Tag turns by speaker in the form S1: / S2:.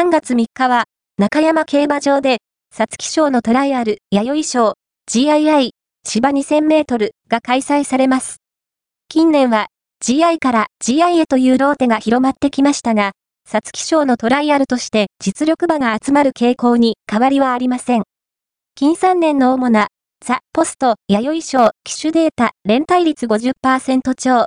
S1: 3月3日は、中山競馬場で、皐月賞のトライアル、弥生賞、GII、芝2000メートルが開催されます。近年は、GI から GI へというローテが広まってきましたが、皐月賞のトライアルとして実力馬が集まる傾向に変わりはありません。近3年の主な、ザ・ポスト、弥生賞、機種データ、連帯率50%超、